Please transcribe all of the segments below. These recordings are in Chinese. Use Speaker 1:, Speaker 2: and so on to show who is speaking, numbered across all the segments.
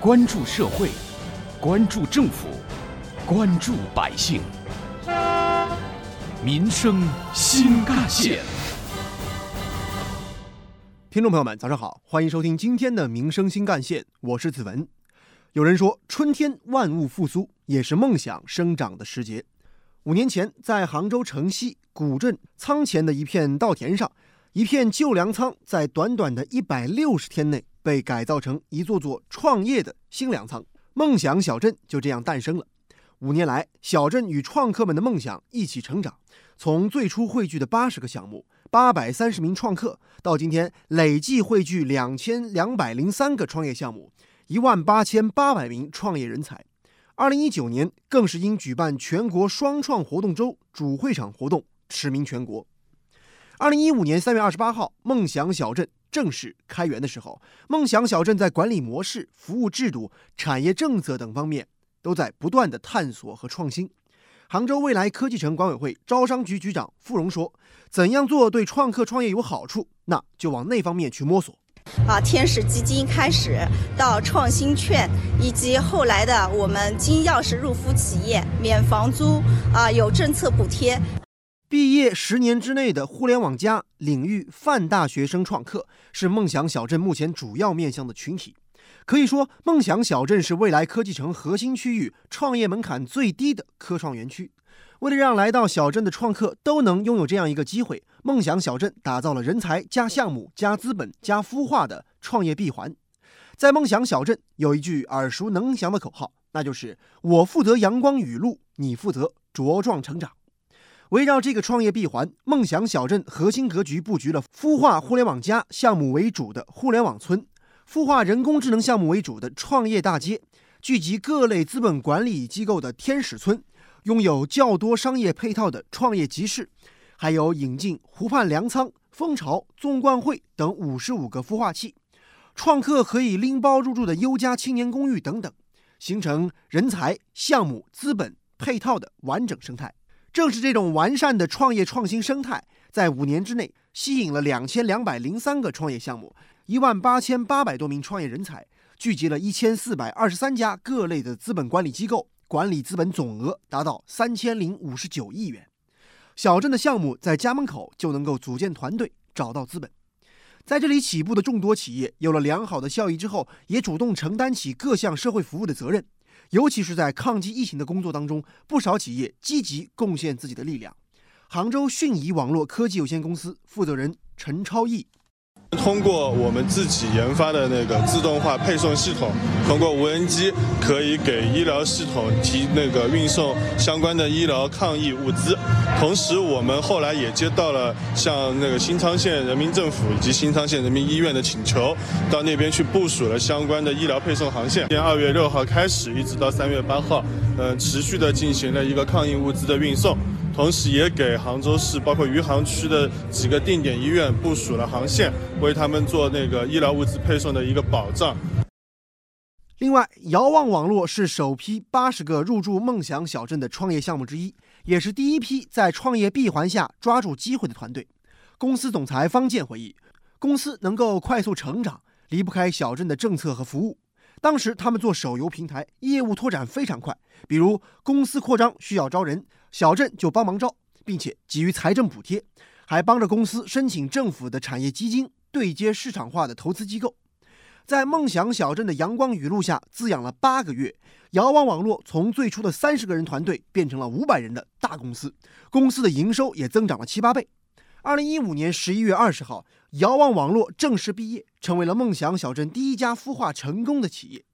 Speaker 1: 关注社会，关注政府，关注百姓，民生新干线。
Speaker 2: 听众朋友们，早上好，欢迎收听今天的《民生新干线》，我是子文。有人说，春天万物复苏，也是梦想生长的时节。五年前，在杭州城西古镇仓前的一片稻田上，一片旧粮仓在短短的一百六十天内被改造成一座座创业的新粮仓，梦想小镇就这样诞生了。五年来，小镇与创客们的梦想一起成长，从最初汇聚的八十个项目、八百三十名创客，到今天累计汇聚两千两百零三个创业项目，一万八千八百名创业人才。二零一九年更是因举办全国双创活动周主会场活动驰名全国。二零一五年三月二十八号，梦想小镇正式开园的时候，梦想小镇在管理模式、服务制度、产业政策等方面都在不断的探索和创新。杭州未来科技城管委会招商局局长傅荣说：“怎样做对创客创业有好处，那就往那方面去摸索。”
Speaker 3: 啊，天使基金开始到创新券，以及后来的我们金钥匙入孵企业免房租啊，有政策补贴。
Speaker 2: 毕业十年之内的互联网加领域泛大学生创客是梦想小镇目前主要面向的群体。可以说，梦想小镇是未来科技城核心区域创业门槛最低的科创园区。为了让来到小镇的创客都能拥有这样一个机会，梦想小镇打造了人才加项目加资本加孵化的创业闭环。在梦想小镇有一句耳熟能详的口号，那就是“我负责阳光雨露，你负责茁壮成长”。围绕这个创业闭环，梦想小镇核心格局布局了孵化互联网加项目为主的互联网村，孵化人工智能项目为主的创业大街，聚集各类资本管理机构的天使村，拥有较多商业配套的创业集市，还有引进湖畔粮仓、蜂巢、纵贯汇等五十五个孵化器，创客可以拎包入住的优家青年公寓等等，形成人才、项目、资本配套的完整生态。正是这种完善的创业创新生态，在五年之内吸引了两千两百零三个创业项目，一万八千八百多名创业人才，聚集了一千四百二十三家各类的资本管理机构，管理资本总额达到三千零五十九亿元。小镇的项目在家门口就能够组建团队，找到资本。在这里起步的众多企业，有了良好的效益之后，也主动承担起各项社会服务的责任。尤其是在抗击疫情的工作当中，不少企业积极贡献自己的力量。杭州迅仪网络科技有限公司负责人陈超义。
Speaker 4: 通过我们自己研发的那个自动化配送系统，通过无人机可以给医疗系统提那个运送相关的医疗抗疫物资。同时，我们后来也接到了像那个新昌县人民政府以及新昌县人民医院的请求，到那边去部署了相关的医疗配送航线。从二月六号开始，一直到三月八号，呃，持续的进行了一个抗疫物资的运送。同时，也给杭州市包括余杭区的几个定点医院部署了航线，为他们做那个医疗物资配送的一个保障。
Speaker 2: 另外，遥望网络是首批八十个入驻梦想小镇的创业项目之一，也是第一批在创业闭环下抓住机会的团队。公司总裁方健回忆，公司能够快速成长，离不开小镇的政策和服务。当时他们做手游平台，业务拓展非常快，比如公司扩张需要招人。小镇就帮忙招，并且给予财政补贴，还帮着公司申请政府的产业基金，对接市场化的投资机构。在梦想小镇的阳光雨露下滋养了八个月，遥望网络从最初的三十个人团队变成了五百人的大公司，公司的营收也增长了七八倍。二零一五年十一月二十号，遥望网络正式毕业，成为了梦想小镇第一家孵化成功的企业。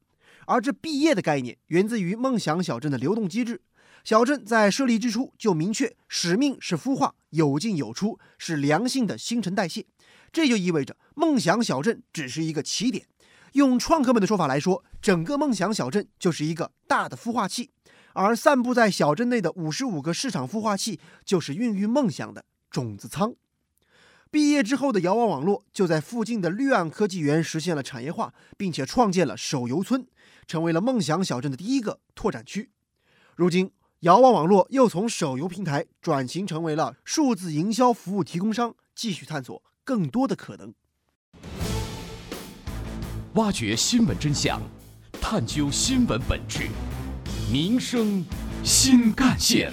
Speaker 2: 而这毕业的概念源自于梦想小镇的流动机制。小镇在设立之初就明确使命是孵化，有进有出，是良性的新陈代谢。这就意味着梦想小镇只是一个起点。用创客们的说法来说，整个梦想小镇就是一个大的孵化器，而散布在小镇内的五十五个市场孵化器就是孕育梦想的种子仓。毕业之后的遥望网络就在附近的绿岸科技园实现了产业化，并且创建了手游村，成为了梦想小镇的第一个拓展区。如今。遥望网络又从手游平台转型成为了数字营销服务提供商，继续探索更多的可能。
Speaker 1: 挖掘新闻真相，探究新闻本质，民生新干线。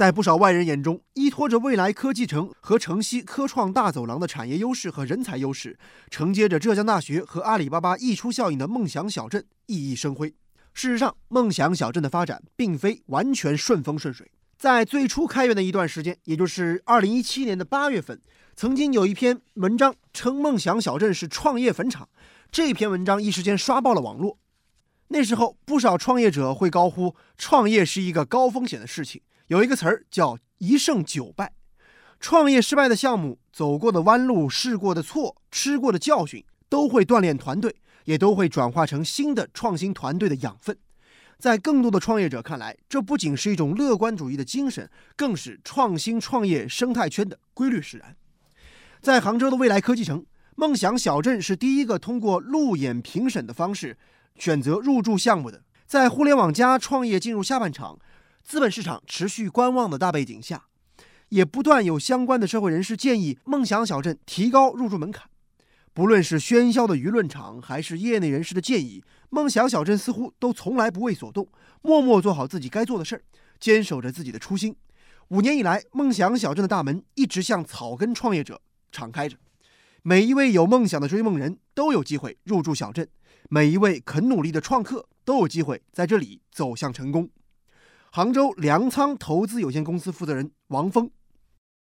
Speaker 2: 在不少外人眼中，依托着未来科技城和城西科创大走廊的产业优势和人才优势，承接着浙江大学和阿里巴巴溢出效应的梦想小镇熠熠生辉。事实上，梦想小镇的发展并非完全顺风顺水。在最初开园的一段时间，也就是2017年的8月份，曾经有一篇文章称梦想小镇是创业坟场，这篇文章一时间刷爆了网络。那时候，不少创业者会高呼：“创业是一个高风险的事情。”有一个词儿叫“一胜九败”，创业失败的项目、走过的弯路、试过的错、吃过的教训，都会锻炼团队，也都会转化成新的创新团队的养分。在更多的创业者看来，这不仅是一种乐观主义的精神，更是创新创业生态圈的规律使然。在杭州的未来科技城，梦想小镇是第一个通过路演评审的方式选择入驻项目的。在互联网加创业进入下半场。资本市场持续观望的大背景下，也不断有相关的社会人士建议梦想小镇提高入驻门槛。不论是喧嚣的舆论场，还是业内人士的建议，梦想小镇似乎都从来不为所动，默默做好自己该做的事儿，坚守着自己的初心。五年以来，梦想小镇的大门一直向草根创业者敞开着，每一位有梦想的追梦人都有机会入驻小镇，每一位肯努力的创客都有机会在这里走向成功。杭州粮仓投资有限公司负责人王峰，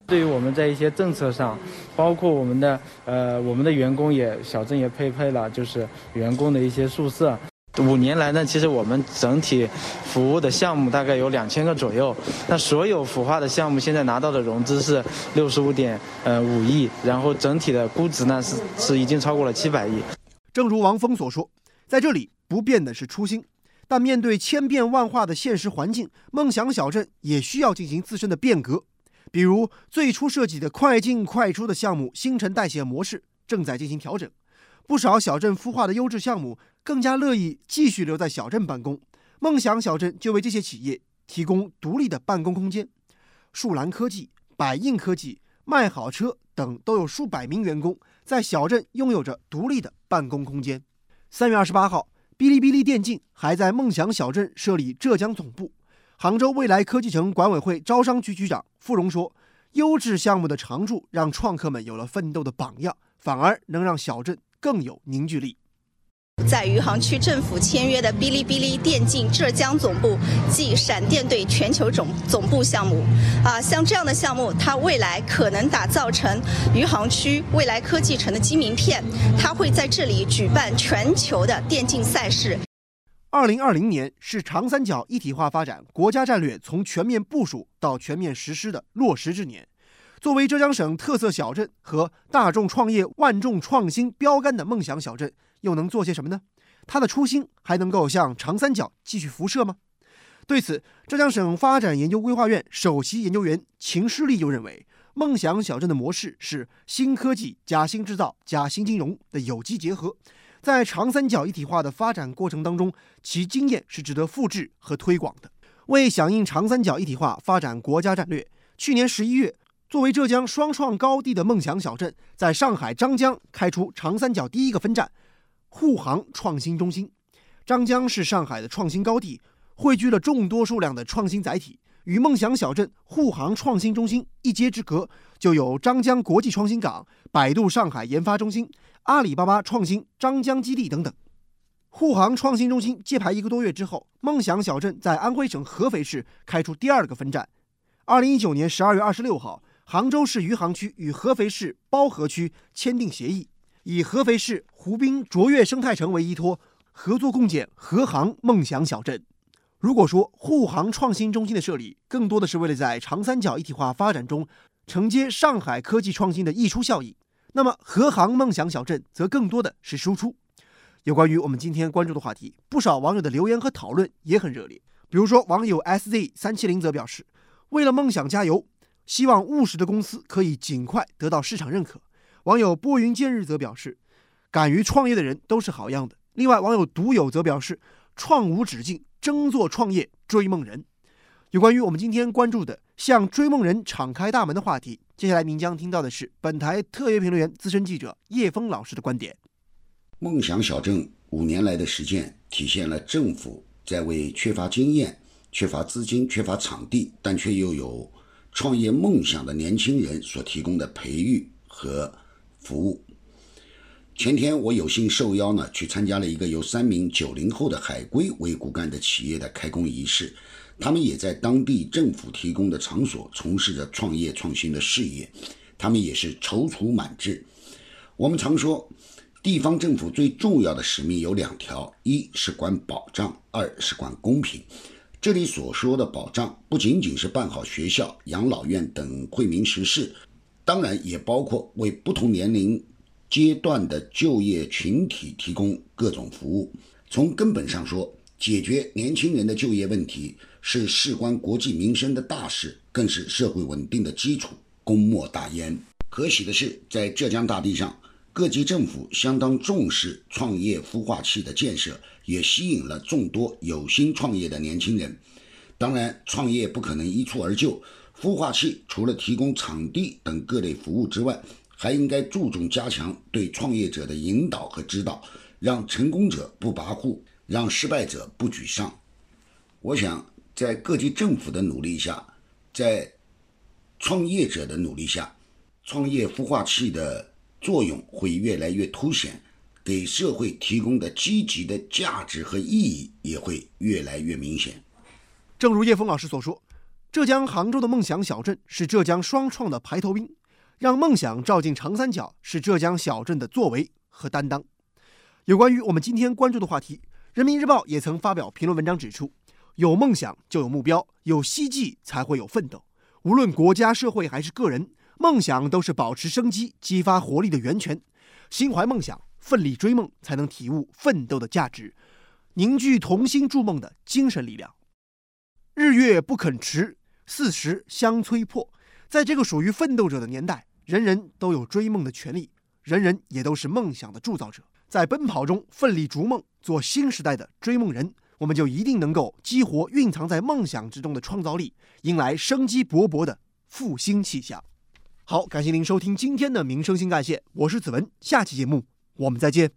Speaker 5: 对于我们在一些政策上，包括我们的呃我们的员工也小镇也配备了就是员工的一些宿舍。五年来呢，其实我们整体服务的项目大概有两千个左右。那所有孵化的项目现在拿到的融资是六十五点呃五亿，然后整体的估值呢是是已经超过了七百亿。
Speaker 2: 正如王峰所说，在这里不变的是初心。但面对千变万化的现实环境，梦想小镇也需要进行自身的变革。比如最初设计的快进快出的项目新陈代谢模式正在进行调整，不少小镇孵化的优质项目更加乐意继续留在小镇办公。梦想小镇就为这些企业提供独立的办公空间。树兰科技、百应科技、卖好车等都有数百名员工在小镇拥有着独立的办公空间。三月二十八号。哔哩哔哩电竞还在梦想小镇设立浙江总部。杭州未来科技城管委会招商局局长傅荣说：“优质项目的常驻，让创客们有了奋斗的榜样，反而能让小镇更有凝聚力。”
Speaker 3: 在余杭区政府签约的哔哩哔哩电竞浙江总部暨闪电队全球总总部项目，啊，像这样的项目，它未来可能打造成余杭区未来科技城的金名片。它会在这里举办全球的电竞赛事。
Speaker 2: 二零二零年是长三角一体化发展国家战略从全面部署到全面实施的落实之年。作为浙江省特色小镇和大众创业万众创新标杆的梦想小镇。又能做些什么呢？他的初心还能够向长三角继续辐射吗？对此，浙江省发展研究规划院首席研究员秦诗丽就认为，梦想小镇的模式是新科技加新制造加新金融的有机结合，在长三角一体化的发展过程当中，其经验是值得复制和推广的。为响应长三角一体化发展国家战略，去年十一月，作为浙江双创高地的梦想小镇，在上海张江开出长三角第一个分站。沪杭创新中心，张江是上海的创新高地，汇聚了众多数量的创新载体。与梦想小镇沪杭创新中心一街之隔，就有张江国际创新港、百度上海研发中心、阿里巴巴创新张江基地等等。沪杭创新中心揭牌一个多月之后，梦想小镇在安徽省合肥市开出第二个分站。二零一九年十二月二十六号，杭州市余杭区与合肥市包河区签订协议。以合肥市湖滨卓越生态城为依托，合作共建合杭梦想小镇。如果说沪杭创新中心的设立更多的是为了在长三角一体化发展中承接上海科技创新的溢出效益，那么合杭梦想小镇则更多的是输出。有关于我们今天关注的话题，不少网友的留言和讨论也很热烈。比如说，网友 sz 三七零则表示：“为了梦想加油，希望务实的公司可以尽快得到市场认可。”网友拨云见日则表示，敢于创业的人都是好样的。另外，网友独有则表示，创无止境，争做创业追梦人。有关于我们今天关注的向追梦人敞开大门的话题，接下来您将听到的是本台特约评论员、资深记者叶峰老师的观点。
Speaker 6: 梦想小镇五年来的实践，体现了政府在为缺乏经验、缺乏资金、缺乏场地，但却又有创业梦想的年轻人所提供的培育和服务。前天我有幸受邀呢，去参加了一个由三名九零后的海归为骨干的企业的开工仪式。他们也在当地政府提供的场所从事着创业创新的事业，他们也是踌躇满志。我们常说，地方政府最重要的使命有两条：一是管保障，二是管公平。这里所说的保障，不仅仅是办好学校、养老院等惠民实事，当然也包括为不同年龄阶段的就业群体提供各种服务。从根本上说，解决年轻人的就业问题。是事关国计民生的大事，更是社会稳定的基础，功莫大焉。可喜的是，在浙江大地上，各级政府相当重视创业孵化器的建设，也吸引了众多有心创业的年轻人。当然，创业不可能一蹴而就，孵化器除了提供场地等各类服务之外，还应该注重加强对创业者的引导和指导，让成功者不跋扈，让失败者不沮丧。我想。在各级政府的努力下，在创业者的努力下，创业孵化器的作用会越来越凸显，给社会提供的积极的价值和意义也会越来越明显。
Speaker 2: 正如叶峰老师所说，浙江杭州的梦想小镇是浙江双创的排头兵，让梦想照进长三角是浙江小镇的作为和担当。有关于我们今天关注的话题，《人民日报》也曾发表评论文章指出。有梦想就有目标，有希冀才会有奋斗。无论国家、社会还是个人，梦想都是保持生机、激发活力的源泉。心怀梦想，奋力追梦，才能体悟奋斗的价值，凝聚同心筑梦的精神力量。日月不肯迟，四时相催迫。在这个属于奋斗者的年代，人人都有追梦的权利，人人也都是梦想的铸造者。在奔跑中奋力逐梦，做新时代的追梦人。我们就一定能够激活蕴藏在梦想之中的创造力，迎来生机勃勃的复兴气象。好，感谢您收听今天的《民生新干线》，我是子文，下期节目我们再见。